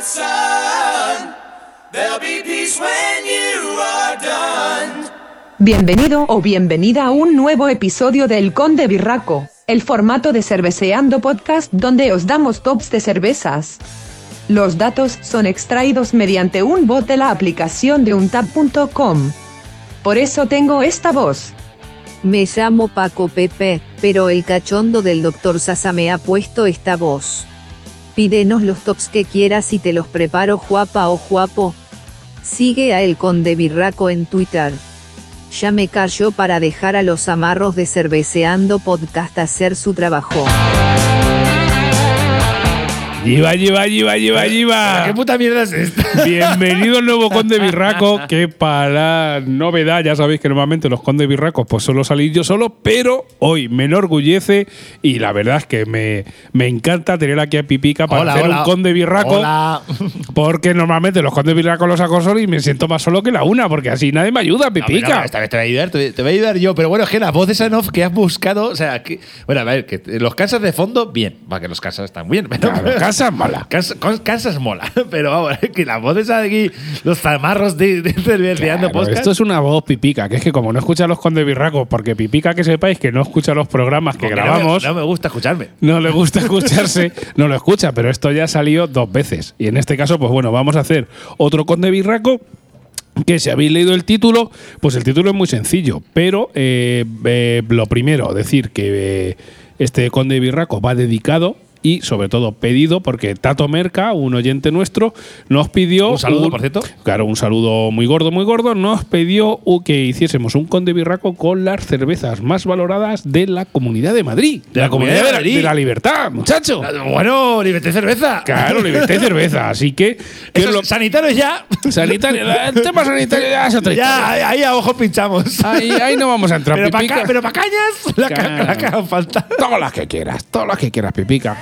that sun. There'll be peace when you are done. Bienvenido o bienvenida a un nuevo episodio del Conde Birraco, el formato de Cerveceando Podcast donde os damos tops de cervezas. Los datos son extraídos mediante un bot de la aplicación de untap.com. Por eso tengo esta voz. Me llamo Paco Pepe, pero el cachondo del Dr. Sasa me ha puesto esta voz. Pídenos los tops que quieras y te los preparo guapa o guapo. Sigue a El Conde Birraco en Twitter. Ya me cayó para dejar a los amarros de Cerveceando Podcast hacer su trabajo. Lleva, lleva, lleva, lleva, lleva. ¿Qué puta mierda es esta? Bienvenido al nuevo Conde Birraco, que para novedad, ya sabéis que normalmente los Conde Birracos pues solo salí yo solo, pero hoy me enorgullece y la verdad es que me, me encanta tener aquí a Pipica para Hola, hacer hola. un Conde Birraco, Hola. porque normalmente los Conde Birracos los saco solo y me siento más solo que la una, porque así nadie me ayuda, No, Pipica. no, esta vez te voy a ayudar, te, voy a ayudar yo. Pero bueno, es que la voz esa en off que has buscado, o sea, que, bueno, a ver, que los casas de fondo, bien, va que los casas están bien. Pero, Claro, casa mala. Casa, cos- casas mola, pero vamos, que la voz esa de aquí, los zamarros de, de cerveceando Claro, podcast. esto es una voz pipica, que es que como no escucha los Conde Birracos, porque pipica que sepáis que no escucha los programas que porque no me- grabamos. No me, gusta escucharme. no le gusta escucharse, no lo escucha, pero esto ya salió dos veces. Y en este caso, pues bueno, vamos a hacer otro Conde Birraco. Que si habéis leído el título, pues el título es muy sencillo. Pero eh, eh, lo primero, decir que eh, este Conde Birraco va dedicado y sobre todo pedido porque Tato Merca, un oyente nuestro, nos pidió. Un saludo, por cierto. Claro, un saludo muy gordo, muy gordo. Nos pidió que hiciésemos un Conde Birraco con las cervezas más valoradas de la Comunidad de Madrid. De la Comunidad de Madrid. de la libertad, muchacho. Bueno, liberté cerveza. Claro, libertad y cerveza. Así que. ¿qué es Eso, lo- sanitarios ya. sanitario, el tema sanitario ya es otra ya, ahí, a ojo pinchamos. Ahí, ahí no vamos a entrar, pero para pipica. pero pa cañas, la, ca- Claro. la que hagan falta. Todas las que quieras, todas las que quieras, pipica.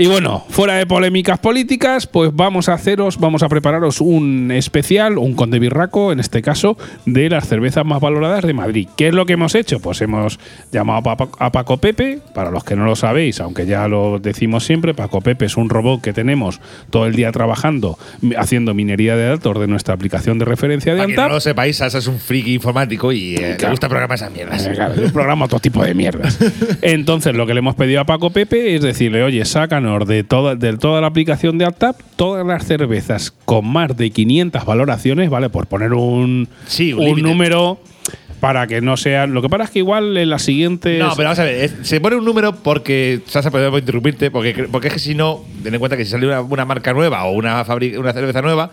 Y bueno, fuera de polémicas políticas, pues vamos a haceros, vamos a prepararos un especial, un conde birraco, en este caso, de las cervezas más valoradas de Madrid. ¿Qué es lo que hemos hecho? Pues hemos llamado a Paco, Pepe, para los que no lo sabéis, aunque ya lo decimos siempre, Paco Pepe es un robot que tenemos todo el día trabajando, haciendo minería de datos de nuestra aplicación de referencia de Para que no lo sepáis, Sasa es un friki informático y eh, le gusta programar esas mierdas. Eh, claro, un programa otro tipo de mierdas. Entonces, lo que le hemos pedido a Paco Pepe es decirle, oye, sácanos de toda, de toda la aplicación de AppTap todas las cervezas con más de 500 valoraciones, ¿vale? Por poner un, Sí, un número para que no sean. Lo que pasa es que igual en las siguientes. No, pero vamos a ver, es- se pone un número porque, Sasa, podemos interrumpirte, porque, porque es que si no, ten en cuenta que si sale una, una marca nueva o una, una cerveza nueva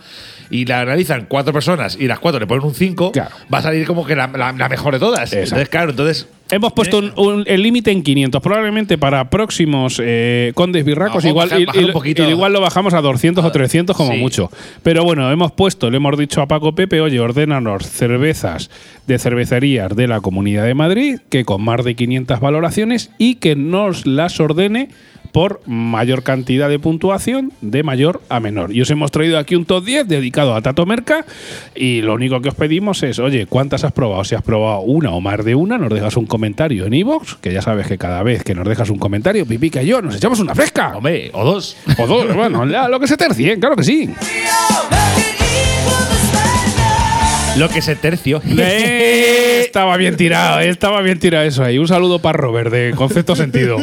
y la analizan cuatro personas y las cuatro le ponen un 5, Claro. va a salir como que la, la- la mejor de todas. Exacto. Entonces, claro, entonces. Hemos puesto un- un- el límite en 500. Probablemente para próximos eh, condes birracos, igual, y- bajar y- un poquito. y igual lo bajamos a 200 o 300 como Sí. mucho. Pero bueno, hemos puesto, le hemos dicho a Paco Pepe, oye, ordénanos cervezas de cervecerías de la Comunidad de Madrid, que con más de 500 valoraciones y que nos las ordene por mayor cantidad de puntuación de mayor a menor. Y os hemos traído aquí un top 10 dedicado a Tato Merca y lo único que os pedimos es, oye, ¿cuántas has probado? Si has probado una o más de una, nos dejas un comentario en iVoox, que ya sabes que cada vez que nos dejas un comentario, Pipica y yo nos echamos una fresca. Hombre, o dos. O dos, bueno, lo que se tercie, claro que sí. Lo que se tercio. Eh, estaba bien tirado, eh, estaba bien tirado eso ahí. Un saludo para Robert de Concepto Sentido.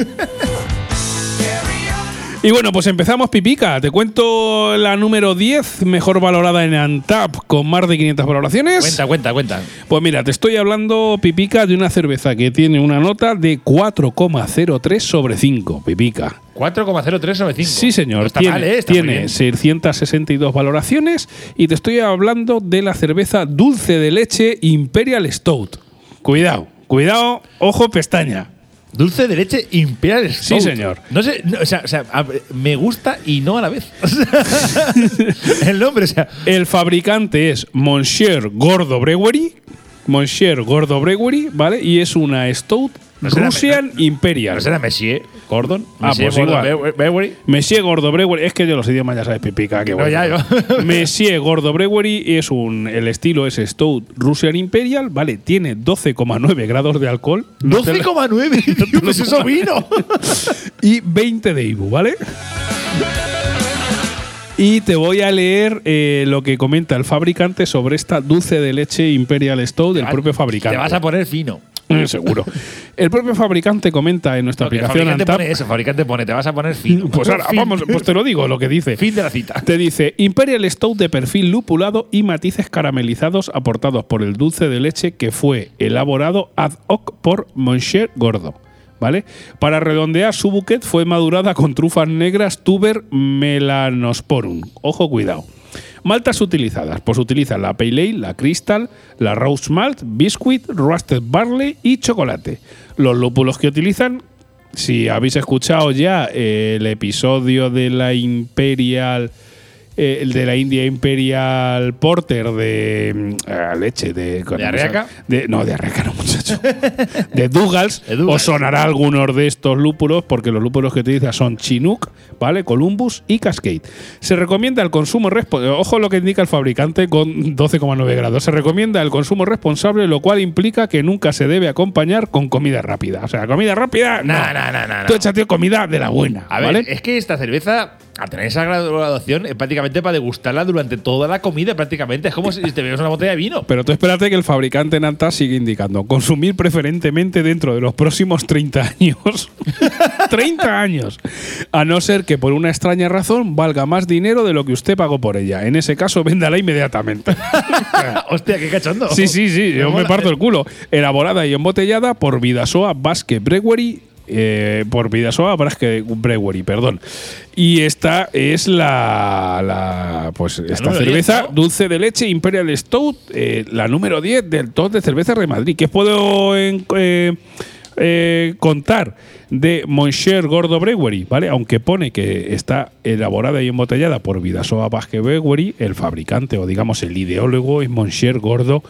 Y bueno, pues empezamos Pipica. Te cuento la número 10, mejor valorada en Antap, con más de 500 valoraciones. cuenta, cuenta, cuenta. Pues mira, te estoy hablando, Pipica, de una cerveza que tiene una nota de 4,03 sobre 5, Pipica. 4,0395. Sí, señor. No está tiene mal, ¿eh? Está tiene bien. 662 valoraciones y te estoy hablando de la cerveza dulce de leche Imperial Stout. Cuidado, cuidado, ojo, pestaña. Dulce de leche Imperial Stout. señor. No sé, no, o sea, o sea, a- me gusta y no a la vez. El nombre, o sea. El fabricante es Monsieur Gordo Brewery. Monsieur Gordo Brewery, ¿vale? Y es una Stout No Russian Imperial. ¿No será Messier Gordon? Ah, Messier pues igual. Brewery. Monsieur Gordo Brewery, es que yo los idiomas ya sabes, pipica, que No, bueno. ya, yo. Monsieur Gordo Brewery es un. El estilo es Stout Russian Imperial, ¿vale? Tiene 12,9 grados de alcohol. No te la- 12,9. Tío, pues eso vino. y 20 de IBU, ¿vale? Y te voy a leer eh, lo que comenta el fabricante sobre esta dulce de leche Imperial Stout del propio fabricante. Te vas a poner fino. Seguro. El propio fabricante comenta en nuestra No, que el aplicación fabricante Antap. pone eso, fabricante pone, te vas a poner fino. Pues ahora, Fin. vamos, pues te lo digo, lo que dice. Fin de la cita. Te dice Imperial Stout de perfil lupulado y matices caramelizados aportados por el dulce de leche que fue elaborado ad hoc por Monsieur Gordo. ¿Vale? Para redondear su bouquet fue madurada con trufas negras tuber melanosporum. Ojo, cuidado. Maltas utilizadas, pues utilizan la Pale Ale, la Crystal, la Rose Malt, Biscuit, Roasted Barley y chocolate. Los lúpulos que utilizan, si habéis escuchado ya el episodio de la Imperial, eh, el de la India Imperial Porter de mm, leche de, ¿De Arreaca? de- no, de Arreaca no, muchacho. de Douglas. os sonará algunos de estos lúpulos porque los lúpulos que utiliza son Chinook, ¿vale? Columbus y Cascade. Se recomienda el consumo responsable. Ojo lo que indica el fabricante con 12,9 grados. Se recomienda el consumo responsable, lo cual implica que nunca se debe acompañar con comida rápida. O sea, comida rápida, no. No, no, no, no, no. Tú échate comida de la buena, A ver, ¿vale? es que esta cerveza, al tener esa graduación, es prácticamente para degustarla durante toda la comida, prácticamente. Es como si te bebes una botella de vino. Pero tú espérate que el fabricante Nanta sigue indicando consumir preferentemente dentro de los próximos 30 años. 30 años. A no ser que por una extraña razón valga más dinero de lo que usted pagó por ella. En ese caso, véndala inmediatamente. Hostia, qué cachondo. sí, sí, sí, yo me parto el culo. Elaborada y embotellada por Vidasoa Basque Brewery. Eh, por Vidasoa Basque Brewery, perdón. Y esta es la, la- pues esta número 10, cerveza ¿no? dulce de leche Imperial Stout, eh, la número 10 del top de cervezas de Madrid. ¿Qué puedo eh, eh, contar de Monsieur Gordo Brewery? ¿vale? Aunque pone que está elaborada y embotellada por Vidasoa Basque Brewery, el fabricante o digamos el ideólogo es Monsieur Gordo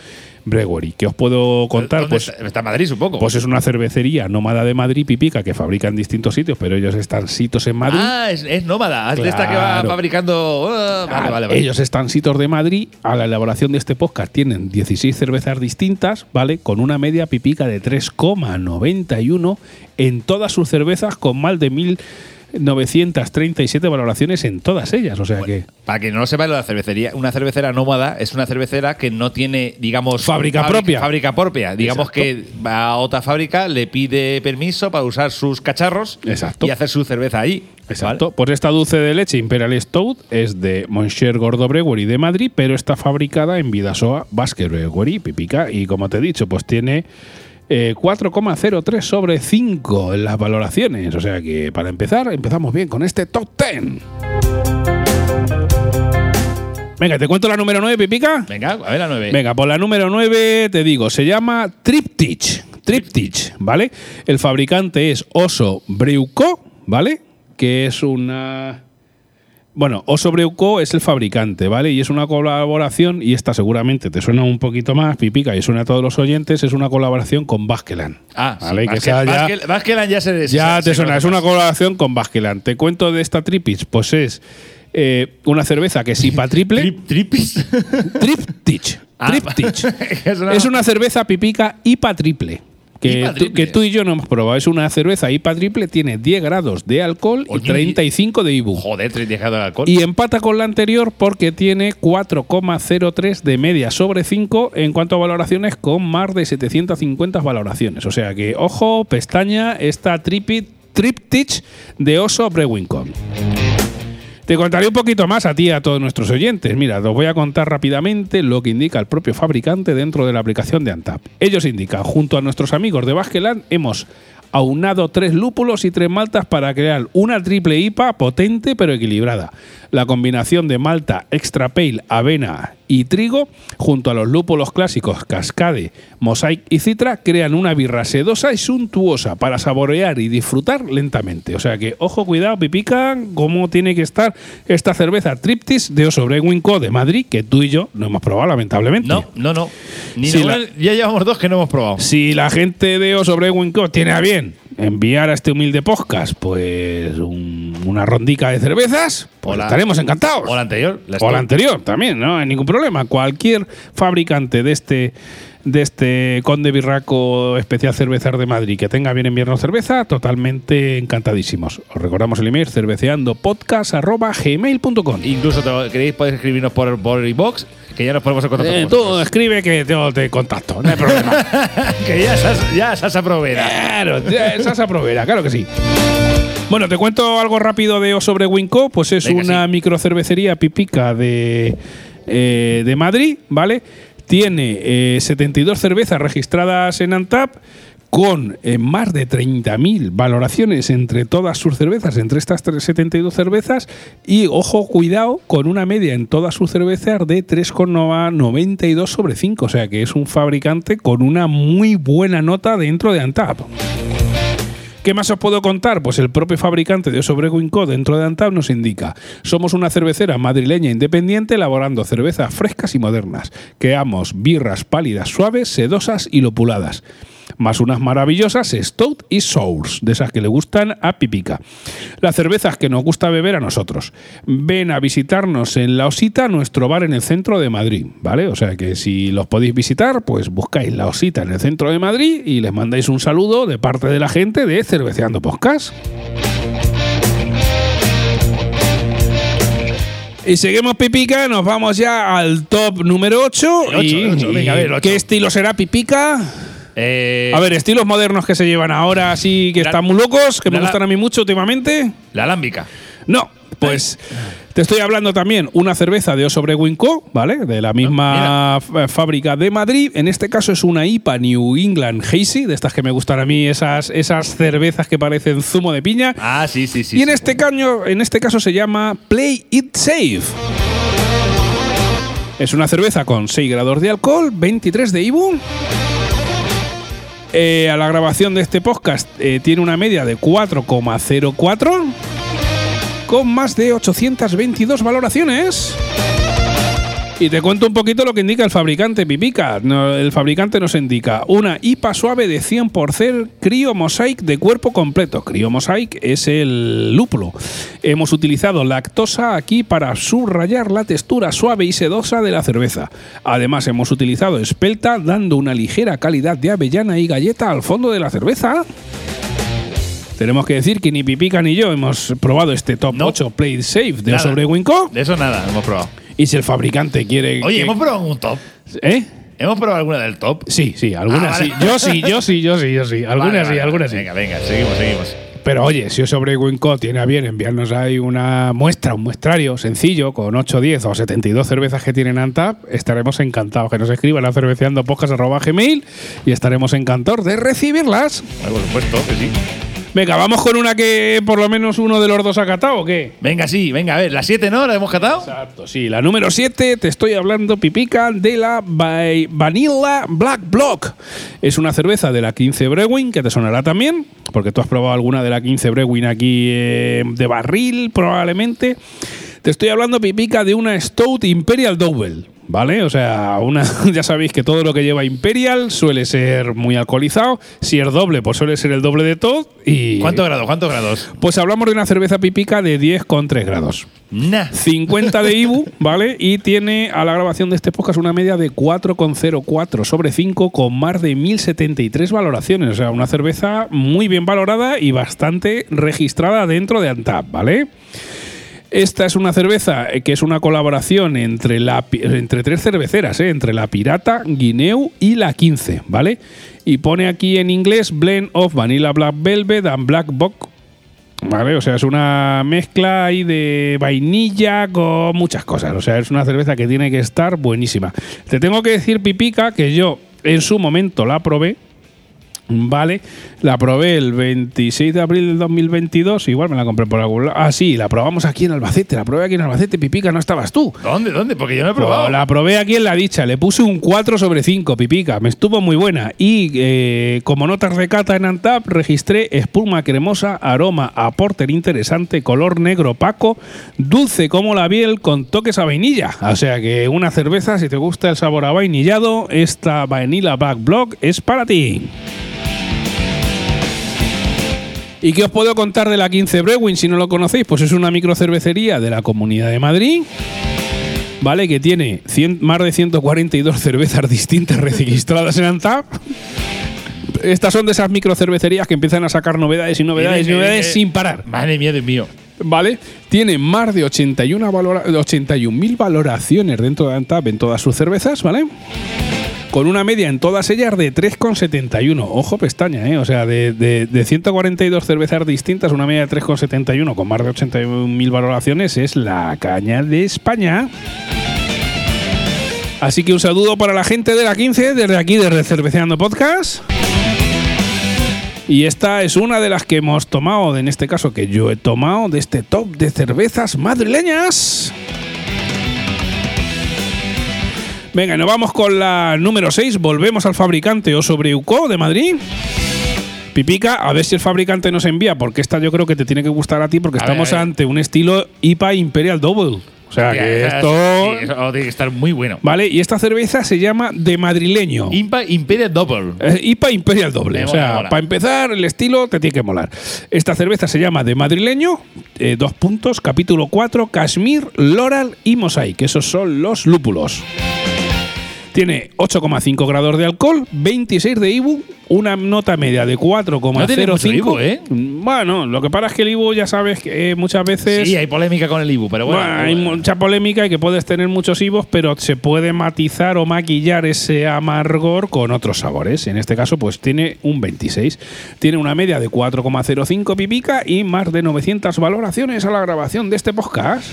Brewery. ¿Qué os puedo contar? ¿Dónde Pues está? está en Madrid, supongo. pues es una cervecería nómada de Madrid, Pipica, que fabrica en distintos sitios, pero ellos están sitos en Madrid. ah, es, es nómada. Es de esta que va Claro. fabricando. ah, vale, Ah, vale, vale. Ellos están sitos de Madrid. A la elaboración de este podcast tienen 16 cervezas distintas, ¿vale? Con una media pipica de 3,91 en todas sus cervezas, con más de 1.937 valoraciones en todas ellas. O sea que. Para que no lo sepa, la cervecería, una cervecera nómada es una cervecera que no tiene, digamos, Fábrica propia. Fábrica propia. Digamos Exacto. que va a otra fábrica, le pide permiso para usar sus cacharros Exacto. y hacer su cerveza ahí. Exacto. Pues esta dulce de leche Imperial Stout es de Monsieur Gordo Brewery de Madrid, pero está fabricada en Vidasoa Basque Brewery, Pipica. Y como te he dicho, pues tiene eh, 4,03 sobre 5 en las valoraciones. O sea que para empezar, empezamos bien con este top 10. Venga, ¿te cuento la número 9, Pipica? Venga, a ver la 9. Venga, por la número 9 te digo, se llama Triptych. Triptych, ¿vale? El fabricante es Oso Breuco, ¿vale? Que es una. Bueno, Oso Breuco es el fabricante, ¿vale? Y es una colaboración, y esta seguramente te suena un poquito más, pipica, y suena a todos los oyentes, es una colaboración con Baskeland. Ah, ¿vale? sí, que ya- Basque- Baskeland ya se ya se- te se suena, es una colaboración con Baskeland. Te cuento de esta Triptych, pues es eh, una cerveza que es IPA triple. Trip- ¿Tripis? Triptych. Ah. Triptych. Es una- cerveza pipica IPA triple. Que, tú- triple. que tú y yo no hemos probado. Es una cerveza IPA triple, tiene 10 grados de alcohol y Oye, 35 de IBU. Joder, 30 grados de alcohol. Y empata con la anterior porque tiene 4,03 de media sobre 5 en cuanto a valoraciones con más de 750 valoraciones. O sea que, ojo, pestaña, esta tripi- Triptych de Oso Brewing. Te contaré un poquito más a ti y a todos nuestros oyentes. Mira, os voy a contar rápidamente lo que indica el propio fabricante dentro de la aplicación de Antap. Ellos indican, junto a nuestros amigos de Baskeland, hemos aunado tres lúpulos y tres maltas para crear una triple IPA potente pero equilibrada. La combinación de malta extra pale, avena y trigo, junto a los lúpulos clásicos Cascade, Mosaic y Citra, crean una birra sedosa y suntuosa para saborear y disfrutar lentamente. O sea que, ojo, cuidado, pipica, cómo tiene que estar esta cerveza Triptis de Oso Brewing Co. de Madrid, que tú y yo no hemos probado, lamentablemente. No, no, no. Ni ninguna- la- Ya llevamos dos que no hemos probado. Si la gente de Oso Brewing Co. tiene a bien enviar a este humilde podcast pues un- una rondica de cervezas, pues estaremos encantados. O la anterior. la O la anterior también, no hay ningún problema. Cualquier fabricante de este de este Conde Birraco especial cervezar de Madrid. Que tenga bien invierno cerveza, totalmente encantadísimos. Os recordamos el email cerveceandopodcast.gmail.com Incluso te- queréis podéis escribirnos por, por inbox, que ya nos ponemos en contacto Eh, con tú escribe que yo te contacto, no hay problema. que ya Sasa, ya Sasa Provera. Claro, ya, aprovera, claro que sí. Bueno, te cuento algo rápido de O sobre Winco. Pues es Venga, una sí. microcervecería pipica de, eh, de Madrid, ¿vale? Tiene eh, 72 cervezas registradas en Antap con eh, más de 30.000 valoraciones entre todas sus cervezas, entre estas tres- 72 cervezas, y ojo, cuidado, con una media en todas sus cervezas de 3,92 sobre 5, o sea que es un fabricante con una muy buena nota dentro de Antap. ¿Qué más os puedo contar? Pues el propio fabricante de Osobreguin Co. dentro de Antap nos indica: somos una cervecera madrileña independiente elaborando cervezas frescas y modernas. Creamos birras pálidas, suaves, sedosas y lopuladas. Más unas maravillosas Stout y Sours, de esas que le gustan a Pipica. Las cervezas que nos gusta beber a nosotros. Ven a visitarnos en La Osita, nuestro bar en el centro de Madrid, ¿vale? O sea que si los podéis visitar, pues buscáis La Osita en el centro de Madrid y les mandáis un saludo de parte de la gente de Cerveceando Podcast. Y seguimos Pipica, nos vamos ya al top número 8. El ocho, el ocho, venga, a ver. ¿Qué estilo será Pipica? Eh, A ver, estilos modernos que se llevan ahora, así que La- están muy locos, que me la- gustan a mí mucho últimamente. la alámbica. No, pues te estoy hablando también una cerveza de Osobreguin Winco, ¿vale? De la misma f- fábrica de Madrid. En este caso es una IPA New England Hazy, de estas que me gustan a mí, esas, esas cervezas que parecen zumo de piña. Ah, sí, sí, sí. y en sí. este, caño, en este caso se llama Play It Safe. Es una cerveza con 6 grados de alcohol, 23 de IBU. Eh, a la grabación de este podcast eh, tiene una media de 4,04 con más de 822 valoraciones. Y te cuento un poquito lo que indica el fabricante Pipica. No, el fabricante nos indica una IPA suave de 100% Cryo Mosaic de cuerpo completo. Cryo Mosaic es el lúpulo. Hemos utilizado lactosa aquí para subrayar la textura suave y sedosa de la cerveza. Además hemos utilizado espelta dando una ligera calidad de avellana y galleta al fondo de la cerveza. Tenemos que decir que ni Pipica ni yo hemos probado este top No. 8 Play Safe de Nada. sobre Winco. De eso nada, hemos probado. Y si el fabricante quiere. Oye, que- ¿hemos probado un top? ¿Eh? ¿Hemos probado alguna del top? Sí, sí, algunas Ah, vale. sí. Yo sí, yo sí, yo sí, yo sí. Algunas Vale, sí, vale, algunas sí. Venga, venga, seguimos, seguimos. Pero oye, si sobre Winco tiene a bien enviarnos ahí una muestra, un muestrario sencillo con 8, 10 o 72 cervezas que tienen Antap, estaremos encantados que nos escriban a cerveceandopodcast.gmail y estaremos encantados de recibirlas. Ah, Por supuesto que sí. Venga, vamos con una que por lo menos uno de los dos ha catado, ¿o qué? Venga, sí, venga, a ver, ¿la 7 no? ¿La hemos catado? Exacto, sí. La número 7, te estoy hablando, Pipica, de la Vanilla Black Block. Es una cerveza de la 15 Brewing, que te sonará también, porque tú has probado alguna de la 15 Brewing aquí eh, de barril, probablemente. Te estoy hablando, Pipica, de una Stout Imperial Double. ¿Vale? O sea, una, ya sabéis que todo lo que lleva Imperial suele ser muy alcoholizado. Si es doble, pues suele ser el doble de todo. Y ¿Cuántos grados? ¿Cuántos grados? Pues hablamos de una cerveza pipica de 10,3 grados. Nah. 50 de IBU, ¿vale? Y tiene a la grabación de este podcast una media de 4,04 sobre 5 con más de 1073 valoraciones. O sea, una cerveza muy bien valorada y bastante registrada dentro de Antap, ¿vale? Esta es una cerveza eh, que es una colaboración entre, entre tres cerveceras, ¿eh? entre la Pirata, Guineu y la 15, ¿vale? Y pone aquí en inglés Blend of Vanilla Black Velvet and Black Bock Vale, o sea, es una mezcla ahí de vainilla con muchas cosas. O sea, es una cerveza que tiene que estar buenísima. Te tengo que decir, Pipica, que yo en su momento la probé. Vale, la probé el 26 de abril del 2022. Igual me la compré por algún lado. Ah, sí, la probamos aquí en Albacete. La probé aquí en Albacete, Pipica, no estabas tú. ¿Dónde? ¿Dónde? Porque yo no he Pues probado. la probé aquí en la dicha, le puse un 4 sobre 5, pipica, me estuvo muy buena. Y eh, como notas de cata en Antap, registré espuma cremosa, aroma a porter interesante, color negro opaco, dulce como la miel con toques a vainilla. O sea que una cerveza, si te gusta el sabor a vainillado, esta Vanilla Black Block es para ti. ¿Y qué os puedo contar de la 15 Brewing si no lo conocéis? Pues es una microcervecería de la Comunidad de Madrid ¿vale? Que tiene 100 más de 142 cervezas distintas registradas en Antap. Estas son de esas microcervecerías que empiezan a sacar novedades y novedades y novedades viene- sin parar. Madre mía, Dios mío. ¿Vale? Tiene más de 81 valora- 81.000 valoraciones dentro de Antap en todas sus cervezas, ¿vale? Con una media en todas ellas de 3,71. Ojo pestaña, ¿eh? O sea, de, de- de 142 cervezas distintas, una media de 3,71 con más de 81.000 valoraciones es la caña de España. Así que un saludo para la gente de la 15, desde aquí, desde Cerveceando Podcast. Y esta es una de las que hemos tomado, en este caso que yo he tomado, de este top de cervezas madrileñas. Venga, nos vamos con la número 6. Volvemos al fabricante Oso Breuco de Madrid. Pipica, a ver si el fabricante nos envía, porque esta yo creo que te tiene que gustar a ti, porque A estamos ver. ante un estilo IPA Imperial Double. O sea, que esto. sí, eso tiene que estar muy bueno. Vale, y esta cerveza se llama de madrileño. Impa Imperial Double. Eh, IPA Imperial Doble. Me o sea, mola. para empezar, el estilo te tiene que molar. Esta cerveza se llama de madrileño, eh, dos puntos, capítulo 4, Kashmir, Loral y Mosaic. Esos son los lúpulos. Tiene 8,5 grados de alcohol, 26 de IBU, una nota media de 4,05. No ¿eh? Bueno, lo que pasa es que el IBU ya sabes que eh, muchas veces Sí, hay polémica con el Ibu, pero bueno. bueno, hay bueno. mucha polémica y que puedes tener muchos IVOs, pero se puede matizar o maquillar ese amargor con otros sabores. En este caso, pues tiene un 26. Tiene una media de 4,05 pipica y más de 900 valoraciones a la grabación de este podcast.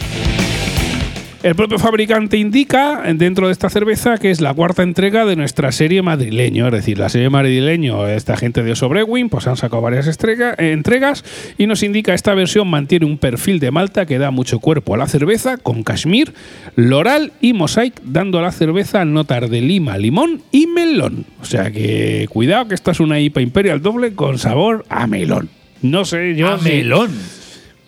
El propio fabricante indica dentro de esta cerveza que es la cuarta entrega de nuestra serie madrileño, es decir, la serie madrileño, esta gente de Oso Brewing, pues han sacado varias eh, entregas y nos indica esta versión mantiene un perfil de malta que da mucho cuerpo a la cerveza con cashmere, loral y mosaic, dando a la cerveza notas de lima, limón y melón. O sea que cuidado que esta es una IPA Imperial doble con sabor a melón. No sé, yo A melón.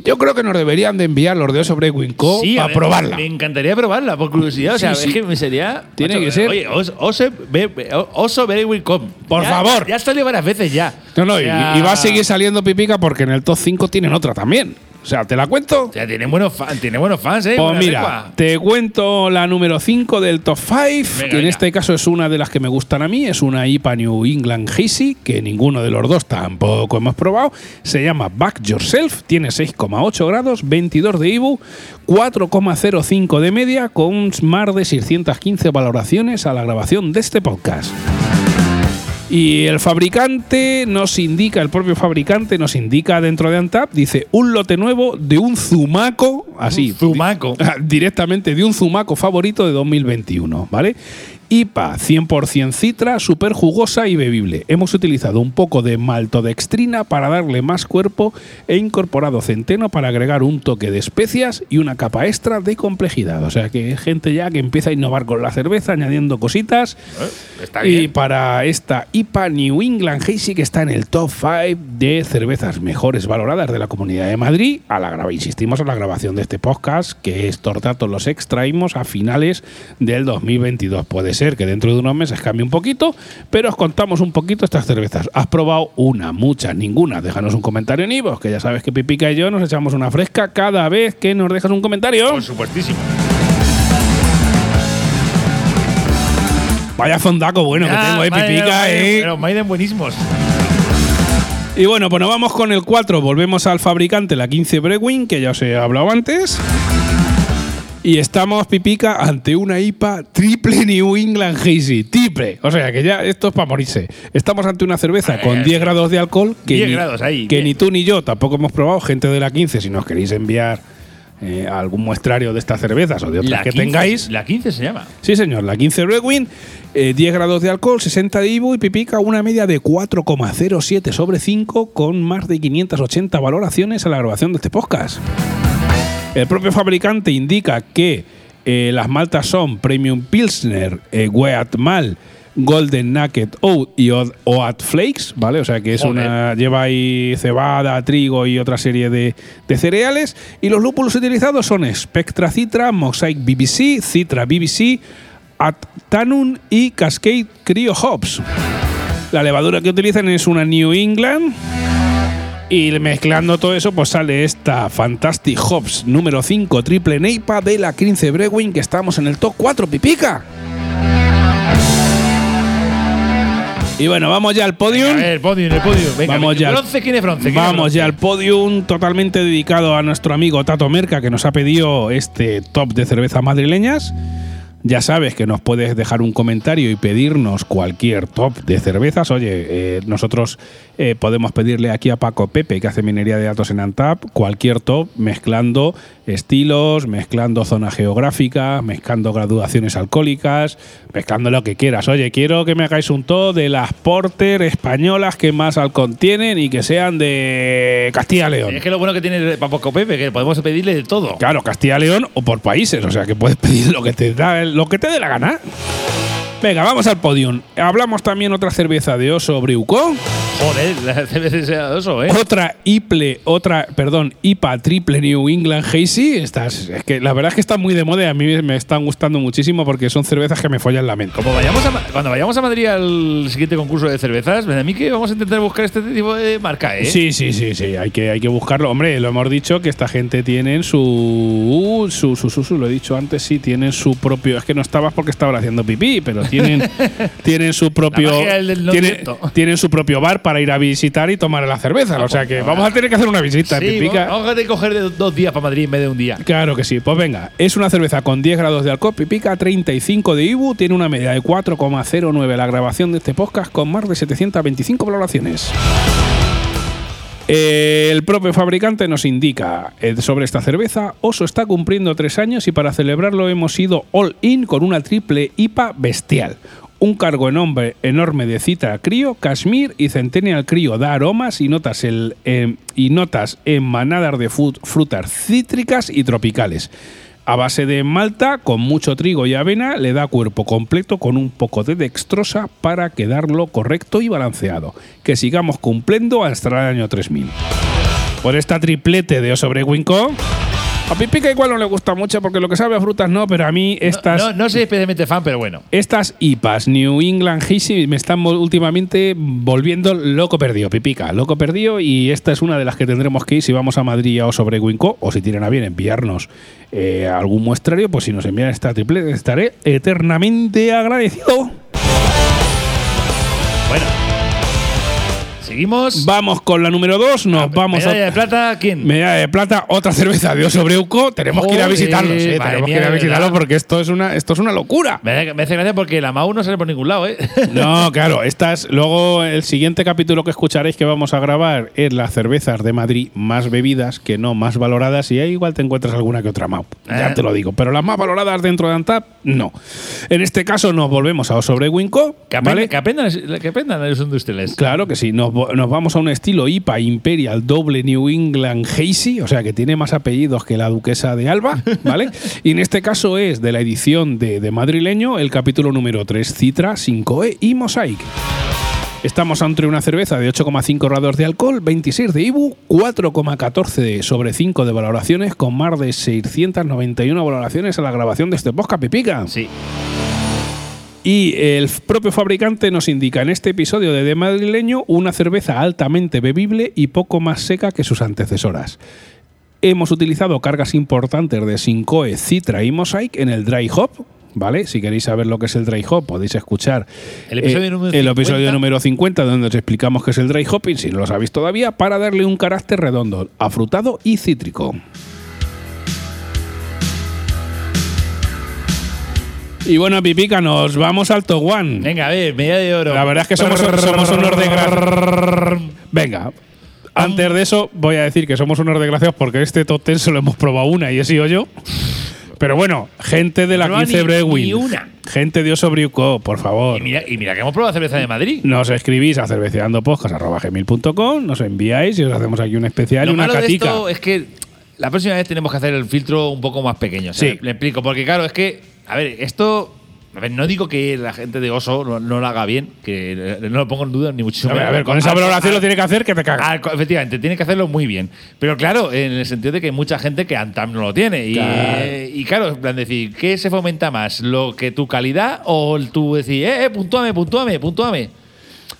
Yo creo que nos deberían de enviar los de Oso Brewing Co. Sí, a ver, probarla. Me encantaría probarla, por curiosidad. O sea, Sí, es sí. que me sería. Tiene macho, que ser. Oye, os- Oso Very Welcome. Por Ya- favor. Ya ha salido varias veces ya. No, no, O y- y, va a seguir saliendo pipica porque en el top 5 tienen otra también. O sea, ¿te la cuento? O sea, tiene buenos, fan- tiene buenos fans, ¿eh? Pues mira, te cuento la número 5 del top 5, Venga, que en este caso es una de las que me gustan a mí, es una IPA New England Hazy, que ninguno de los dos tampoco hemos probado. Se llama Back Yourself, tiene 6,8 grados, 22 de IBU, 4,05 de media, con más de 615 valoraciones a la grabación de este podcast. Y el fabricante nos indica, el propio fabricante nos indica dentro de Antap, dice un lote nuevo de un zumaco, así. Un zumaco. di- directamente de un zumaco favorito de 2021, ¿vale? IPA 100% citra, súper jugosa y bebible. Hemos utilizado un poco de maltodextrina para darle más cuerpo e incorporado centeno para agregar un toque de especias y una capa extra de complejidad. O sea que gente ya que empieza a innovar con la cerveza, añadiendo cositas. Eh, Está Y para esta IPA New England Hazy que está en el top 5 de cervezas mejores valoradas de la Comunidad de Madrid, a la graba, insistimos a la grabación de este podcast, que estos datos los extraímos a finales del 2022. Puede ser que dentro de unos meses cambie un poquito, pero os contamos un poquito estas cervezas. ¿Has probado una, muchas, ninguna? Déjanos un comentario en Ivos, que ya sabes que Pipica y yo nos echamos una fresca cada vez que nos dejas un comentario. Por supuestísimo. Vaya fondaco bueno que tengo, eh, Pipica, eh. Pero Maiden buenísimos. Y bueno, pues nos vamos con el 4. Volvemos al fabricante, la 15 Brewing, que ya os he hablado antes. Y estamos, Pipica, ante una IPA triple New England Hazy. Triple. O sea, que ya esto es para morirse. Estamos ante una cerveza con 10 grados de alcohol que, 10 ni, grados ahí, que ni tú ni yo tampoco hemos probado. Gente de la 15, si nos queréis enviar eh, algún muestrario de estas cervezas o de otras La que 15 tengáis. La 15 se llama. Sí, señor, la 15 Brewing, eh, 10 grados de alcohol, 60 de IBU y pipica una media de 4,07 sobre 5 con más de 580 valoraciones a la grabación de este podcast. El propio fabricante indica que eh, las maltas son Premium Pilsner, eh, Wheat Mal, Golden Naked Oat y Oat Flakes, ¿vale? O sea que es Joder. una lleva ahí cebada, trigo y otra serie de, de cereales. Y los lúpulos utilizados son Spectra Citra, Mosaic BBC, Citra BBC, Attanum y Cascade Cryo Hops. La levadura que utilizan es una New England. Y mezclando todo eso, pues sale esta Fantastic Hops número 5 triple Neipa de la 15 Brewing, que estamos en el top 4, pipica. Y bueno, vamos ya al podium. A ver, el podium, el podium. Venga, Vamos ya. Bronce, ¿quién es bronce? ¿Quién es Vamos bronce? ya al podium totalmente dedicado a nuestro amigo Tato Merca que nos ha pedido este top de cervezas madrileñas. Ya sabes que nos puedes dejar un comentario y pedirnos cualquier top de cervezas. Oye, eh, nosotros eh, podemos pedirle aquí a Paco Pepe, que hace minería de datos en Antap, cualquier top mezclando estilos, mezclando zona geográfica, mezclando graduaciones alcohólicas, mezclando lo que quieras. Oye, quiero que me hagáis un top de las porter españolas que más alcohol tienen y que sean de Castilla León. Es que lo bueno que tiene Papo Pepe, que podemos pedirle de todo. Claro, Castilla León o por países, o sea que puedes pedir lo que te da, lo que te dé la gana. Venga, vamos al podium. Hablamos también otra cerveza de Oso Breuco, Joder, la ¿eh? otra IPLE, otra, perdón, IPA Triple New England Hazy. Estas, es que la verdad es que están muy de moda y a mí me están gustando muchísimo porque son cervezas que me follan la mente. Como vayamos a, cuando vayamos a Madrid al siguiente concurso de cervezas, ven a mí que vamos a intentar buscar este tipo de marca, ¿eh? Sí, sí, sí, sí, hay que, hay que buscarlo. Hombre, lo hemos dicho que esta gente tienen su, su, su, su, su- lo he dicho antes, sí, tienen su propio. Es que no estabas porque estaba haciendo pipí, pero tienen, tienen su propio. Tienen su propio bar para ir a visitar y tomar la cerveza. O sea que vamos a tener que hacer una visita, Sí, pipica. vamos a tener que coger dos días para Madrid en vez de un día. Claro que sí. Pues venga, es una cerveza con 10 grados de alcohol, pipica, 35 de IBU, tiene una media de 4,09 la grabación de este podcast con más de 725 valoraciones. Eh, El propio fabricante nos indica eh, sobre esta cerveza, Oso está cumpliendo tres años y para celebrarlo hemos ido all in con una triple IPA bestial. Un cargo enorme, enorme de citra crío, cashmere y centennial crío da aromas y notas, el, eh, y notas en manadas de frutas cítricas y tropicales. A base de malta, con mucho trigo y avena, le da cuerpo completo con un poco de dextrosa para quedarlo correcto y balanceado. Que sigamos cumpliendo hasta el año 3000. Por esta triplete de Osobreguinco. A Pipica igual no le gusta mucho porque lo que sabe a frutas no, pero a mí estas. No, no soy especialmente fan, pero bueno. Estas IPAs, New England Hazy, me están últimamente volviendo loco perdido, pipica, loco perdido. Y esta es una de las que tendremos que ir si vamos a Madrid o sobre Winco, o si tienen a bien enviarnos eh, algún muestrario, pues si nos envían esta triple, estaré eternamente agradecido. Bueno. Seguimos. Vamos con la número 2, nos vamos Medalla a. de plata, ¿quién? Medalla de plata, otra cerveza de Osobreuco. Tenemos que ir a visitarlos, eh, tenemos mía, que ir a visitarlos porque esto es una, esto es una locura. Me, hace gracia porque la MAU no sale por ningún lado, ¿eh? No, claro, estas, luego el siguiente capítulo que escucharéis que vamos a grabar es las cervezas de Madrid más bebidas que no más valoradas y ahí igual te encuentras alguna que otra MAU. Ya Ah. te lo digo, pero las más valoradas dentro de Antap, no. En este caso nos volvemos a Osobrewinco, que, aprendan, ¿vale? que, aprendan, que aprendan los industriales. Claro que sí, nos, nos vamos a un estilo IPA Imperial Doble New England Hazy, o sea que tiene más apellidos que la duquesa de Alba, ¿vale? y en este caso es de la edición de, de madrileño el capítulo número 3, Citra, 5E y Mosaic. Estamos ante una cerveza de 8,5 grados de alcohol, 26 de IBU, 4,14 sobre 5 de valoraciones, con más de 691 valoraciones a la grabación de este podcast, Pipica. Sí. Y el propio fabricante nos indica en este episodio de De Madrileño una cerveza altamente bebible y poco más seca que sus antecesoras. Hemos utilizado cargas importantes de Sincoe, Citra y Mosaic en el dry hop. ¿Vale? Si queréis saber lo que es el dry hop, podéis escuchar El episodio eh, número el episodio 50. número 50, donde os explicamos qué es el dry hopping, si no lo sabéis todavía, para darle un carácter redondo, afrutado y cítrico. Y bueno, Pipica, nos vamos al one. Venga, a ver, medalla de oro. La verdad es que somos, somos unos desgraciados. Venga. Antes de eso, voy a decir que somos unos desgraciados porque este top 10 solo hemos probado una y he sido yo. Pero bueno, gente de la No, 15 ni- Brewing. ni una. Gente de Osobriuco, por favor. Y mira, y mira que hemos probado cerveza de Madrid. Nos escribís a cerveceandopodcast.com, nos enviáis y os hacemos aquí un especial y Lo una malo de catica. esto es que la próxima vez tenemos que hacer el filtro un poco más pequeño. Sí. Le explico, porque claro, es que, a ver, esto. A ver, no digo que la gente de Oso no, no lo haga bien, que no lo pongo en duda ni muchísimo A ver, a ver, con esa Al- valoración al- lo tiene que hacer que te cagas. al- efectivamente, tiene que hacerlo muy bien. Pero claro, en el sentido de que hay mucha gente que Antam no lo tiene. Y Claro. y claro, en plan decir, ¿qué se fomenta más? ¿Lo que tu calidad o el tú decir, eh, eh, puntúame, puntúame, puntúame?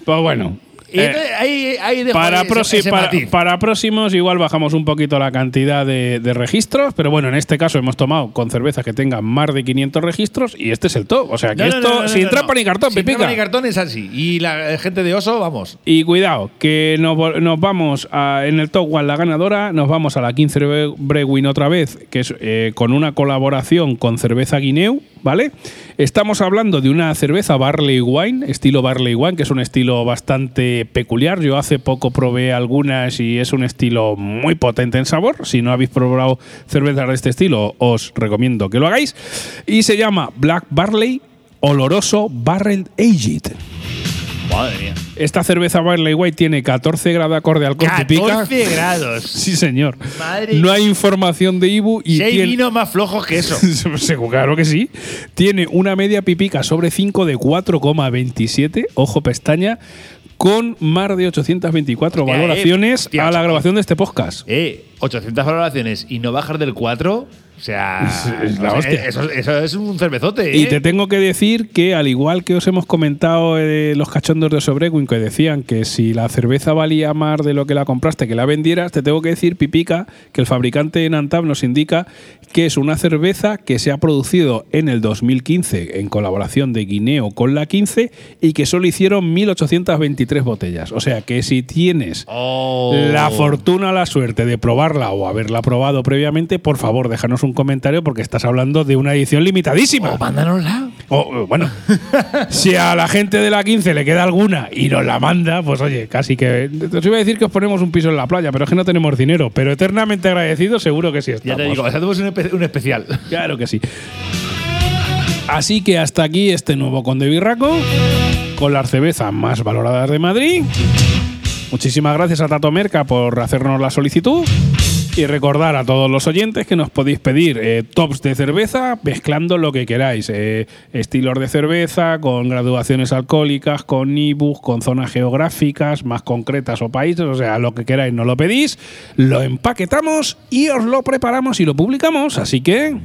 Pues bueno, Y entonces ahí, ahí dejo Para, ese- proxi- ese para, próximos igual bajamos un poquito la cantidad de, de registros, pero bueno, en este caso hemos tomado con cervezas que tengan más de 500 registros y este es el top. O sea, que No, no, esto no, sin trampa ni cartón, Sin trampa ni cartón es así. Y la gente de Oso, vamos. Y cuidado, que nos, nos vamos a- en el Top One, la ganadora, nos vamos a la 15 Bre- Brewing otra vez, que es eh, con una colaboración con cerveza Guineu, ¿vale? Estamos hablando de una cerveza Barley Wine, estilo Barley Wine, que es un estilo bastante peculiar. Yo hace poco probé algunas y es un estilo muy potente en sabor. Si no habéis probado cervezas de este estilo, os recomiendo que lo hagáis. Y se llama Black Barley Oloroso Barrel Aged. Madre mía. Esta cerveza Barley White tiene 14 grados de alcohol pipica. 14 grados. Sí, señor. Madre no hay información de Ibu y Si hay tiene. vinos más flojos que eso. Seguro, claro que sí. Tiene una media pipica sobre 5 de 4,27, ojo pestaña, con más de 824 Hostia, eh, valoraciones hostia, a la grabación de este podcast. Eh, 800 valoraciones y no bajar del 4. O sea, Es- es la o sea, hostia. Eso, eso es un cervezote. ¿eh? Y te tengo que decir que, al igual que os hemos comentado eh, los cachondos de Sobrequin, que decían que si la cerveza valía más de lo que la compraste, que la vendieras, te tengo que decir, Pipica, que el fabricante Nantab nos indica que es una cerveza que se ha producido en el 2015 en colaboración de Guineo con la 15 y que solo hicieron 1.823 botellas. O sea que si tienes Oh. la fortuna, la suerte de probarla o haberla probado previamente, por favor, déjanos un comentario porque estás hablando de una edición limitadísima. Mándanosla. O, bueno, si a la gente de la 15 le queda alguna y nos la manda, pues oye, casi que. Os iba a decir que os ponemos un piso en la playa, pero es que no tenemos dinero. Pero eternamente agradecido, seguro que sí Ya estamos. te digo, hacemos un, espe- un especial. Claro que sí. Así que hasta aquí este nuevo Conde Birraco con las cervezas más valoradas de Madrid. Muchísimas gracias a Tato Merca por hacernos la solicitud. Y recordar a todos los oyentes que nos podéis pedir eh, tops de cerveza mezclando lo que queráis. eh, estilos de cerveza, con graduaciones alcohólicas, con ibus, con zonas geográficas más concretas o países. O sea, lo que queráis nos lo pedís, lo empaquetamos y os lo preparamos y lo publicamos. Así que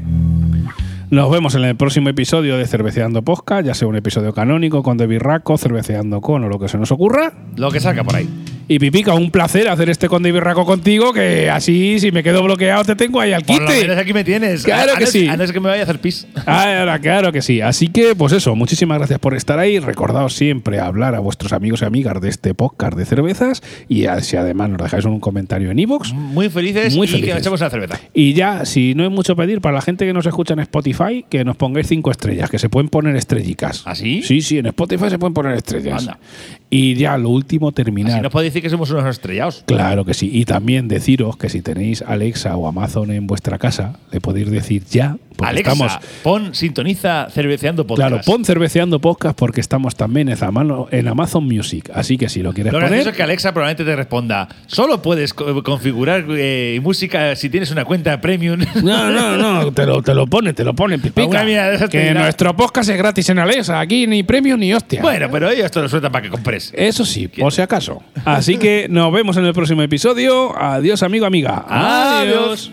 nos vemos en el próximo episodio de Cerveceando Posca, ya sea un episodio canónico con De Birraco, Cerveceando con o lo que se nos ocurra. Lo que salga por ahí. Y Pipica, un placer hacer este Conde Birraco contigo, que así si me quedo bloqueado te tengo ahí al Por lo menos quite. aquí me tienes. Claro A- a que sí. A no ser que me vaya a hacer pis. Ahora, claro que sí. Así que, pues eso, muchísimas gracias por estar ahí. Recordaos siempre hablar a vuestros amigos y amigas de este podcast de cervezas. Y si además nos dejáis un comentario en iVoox. Muy felices Muy y que felices. echemos una cerveza. Y ya, si no es mucho pedir, para la gente que nos escucha en Spotify, que nos pongáis cinco estrellas, que se pueden poner estrellicas. ¿Ah, sí? Sí, sí, en Spotify se pueden poner estrellas. Anda. Y ya, lo último, terminar. Así nos puede decir que somos unos estrellados. Claro que sí. Y también deciros que si tenéis Alexa o Amazon en vuestra casa, le podéis decir ya. Alexa, estamos. pon, sintoniza cerveceando podcast. Claro, pon cerveceando podcast porque estamos también en Amazon, Music. Así que si lo quieres Lo poner. es que Alexa probablemente te responda. Solo puedes co- configurar eh, música si tienes una cuenta premium. No, no, no, te lo, te lo pone, te lo pone, pipica. Que nuestro podcast es gratis en Alexa. Aquí ni premio ni hostia. bueno, pero ellos te lo sueltan para que compres. Eso sí, por si acaso. Así que nos vemos en el próximo episodio. Adiós, amigo, amiga. Adiós.